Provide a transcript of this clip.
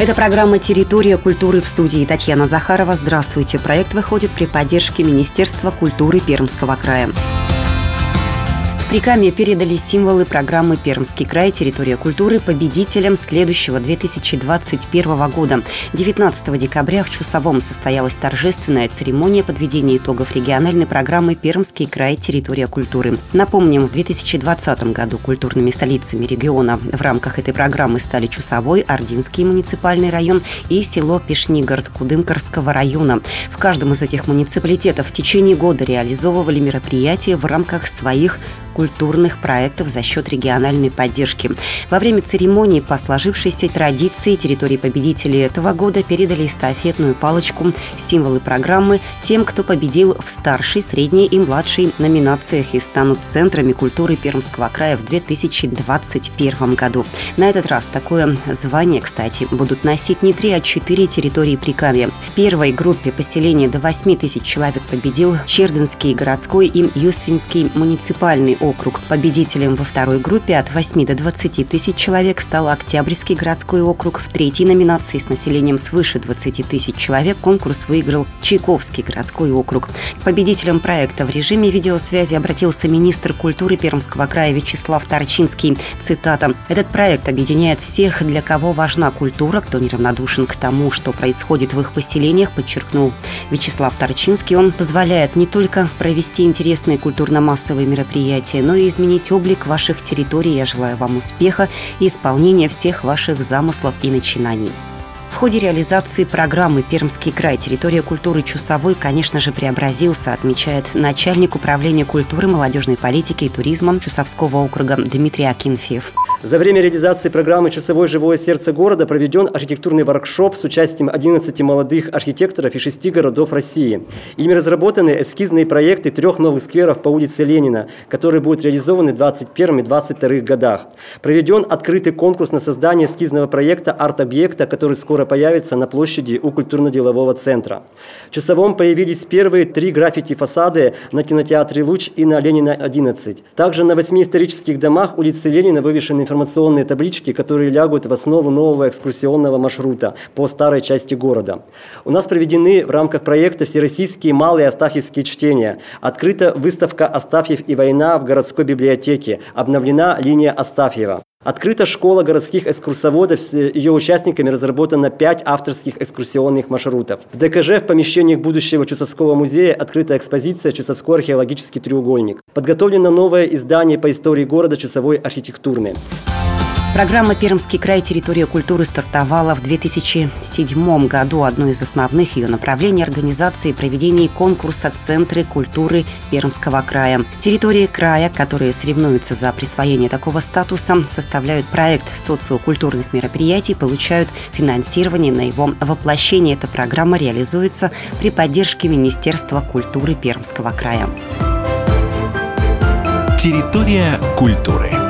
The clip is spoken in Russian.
Это программа «Территория культуры» в студии Татьяна Захарова. Здравствуйте. Проект выходит при поддержке Министерства культуры Пермского края. Прикаме передали символы программы «Пермский край. Территория культуры» победителям следующего 2021 года. 19 декабря в Чусовом состоялась торжественная церемония подведения итогов региональной программы «Пермский край. Территория культуры». Напомним, в 2020 году культурными столицами региона в рамках этой программы стали Чусовой, Ординский муниципальный район и село Пешнигород Кудымкарского района. В каждом из этих муниципалитетов в течение года реализовывали мероприятия в рамках своих культурных проектов за счет региональной поддержки. Во время церемонии по сложившейся традиции территории победителей этого года передали эстафетную палочку символы программы тем, кто победил в старшей, средней и младшей номинациях и станут центрами культуры Пермского края в 2021 году. На этот раз такое звание, кстати, будут носить не три, а четыре территории Прикамья. В первой группе поселения до 8 тысяч человек победил Чердынский городской и Юсвинский муниципальный округ. Победителем во второй группе от 8 до 20 тысяч человек стал Октябрьский городской округ. В третьей номинации с населением свыше 20 тысяч человек конкурс выиграл Чайковский городской округ. К победителям проекта в режиме видеосвязи обратился министр культуры Пермского края Вячеслав Торчинский. Цитата. «Этот проект объединяет всех, для кого важна культура, кто неравнодушен к тому, что происходит в их поселениях», подчеркнул Вячеслав Торчинский. Он позволяет не только провести интересные культурно-массовые мероприятия, развития, но и изменить облик ваших территорий. Я желаю вам успеха и исполнения всех ваших замыслов и начинаний. В ходе реализации программы «Пермский край. Территория культуры Чусовой», конечно же, преобразился, отмечает начальник управления культуры, молодежной политики и туризма Чусовского округа Дмитрий Акинфеев. За время реализации программы «Часовое живое сердце города» проведен архитектурный воркшоп с участием 11 молодых архитекторов из шести городов России. Ими разработаны эскизные проекты трех новых скверов по улице Ленина, которые будут реализованы в 2021 и 2022 годах. Проведен открытый конкурс на создание эскизного проекта арт-объекта, который скоро появится на площади у культурно-делового центра. В Часовом появились первые три граффити-фасады на кинотеатре «Луч» и на Ленина 11. Также на восьми исторических домах улицы Ленина вывешены информационные таблички, которые лягут в основу нового экскурсионного маршрута по старой части города. У нас проведены в рамках проекта всероссийские малые астафьевские чтения. Открыта выставка «Астафьев и война» в городской библиотеке. Обновлена линия Астафьева. Открыта школа городских экскурсоводов. С ее участниками разработано пять авторских экскурсионных маршрутов. В ДКЖ в помещениях будущего Чусовского музея открыта экспозиция «Чусовской археологический треугольник». Подготовлено новое издание по истории города «Чусовой архитектурный». Программа «Пермский край. Территория культуры» стартовала в 2007 году. Одно из основных ее направлений – организации и проведения конкурса «Центры культуры Пермского края». Территории края, которые соревнуются за присвоение такого статуса, составляют проект социокультурных мероприятий, получают финансирование на его воплощение. Эта программа реализуется при поддержке Министерства культуры Пермского края. Территория культуры.